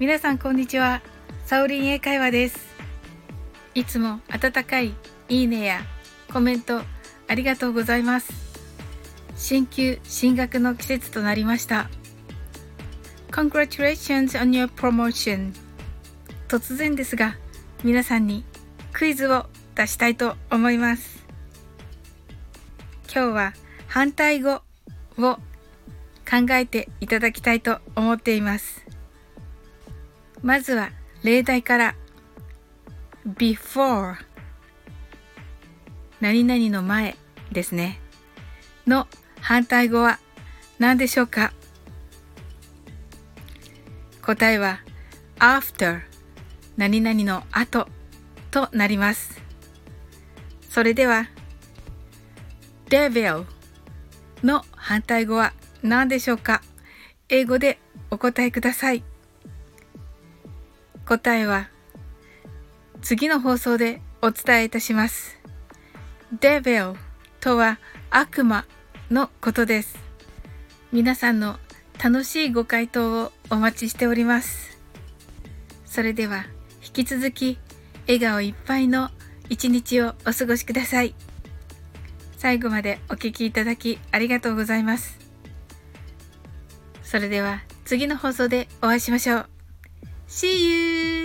皆さんこんにちは。サオリン英会話です。いつも温かいいいねやコメントありがとうございます。新旧進学の季節となりました。Congratulations on your promotion. 突然ですが、皆さんにクイズを出したいと思います。今日は反対語を考えていただきたいと思っています。まずは例題から。before 何々の前ですね。の反対語は何でしょうか？答えは after 何々の後となります。それでは devil の反対語は何でしょうか？英語でお答えください。答えは次の放送でお伝えいたします。devil とは悪魔のことです。皆さんの楽しいご回答をお待ちしております。それでは引き続き笑顔いっぱいの一日をお過ごしください。最後までお聴きいただきありがとうございます。それでは次の放送でお会いしましょう。See you!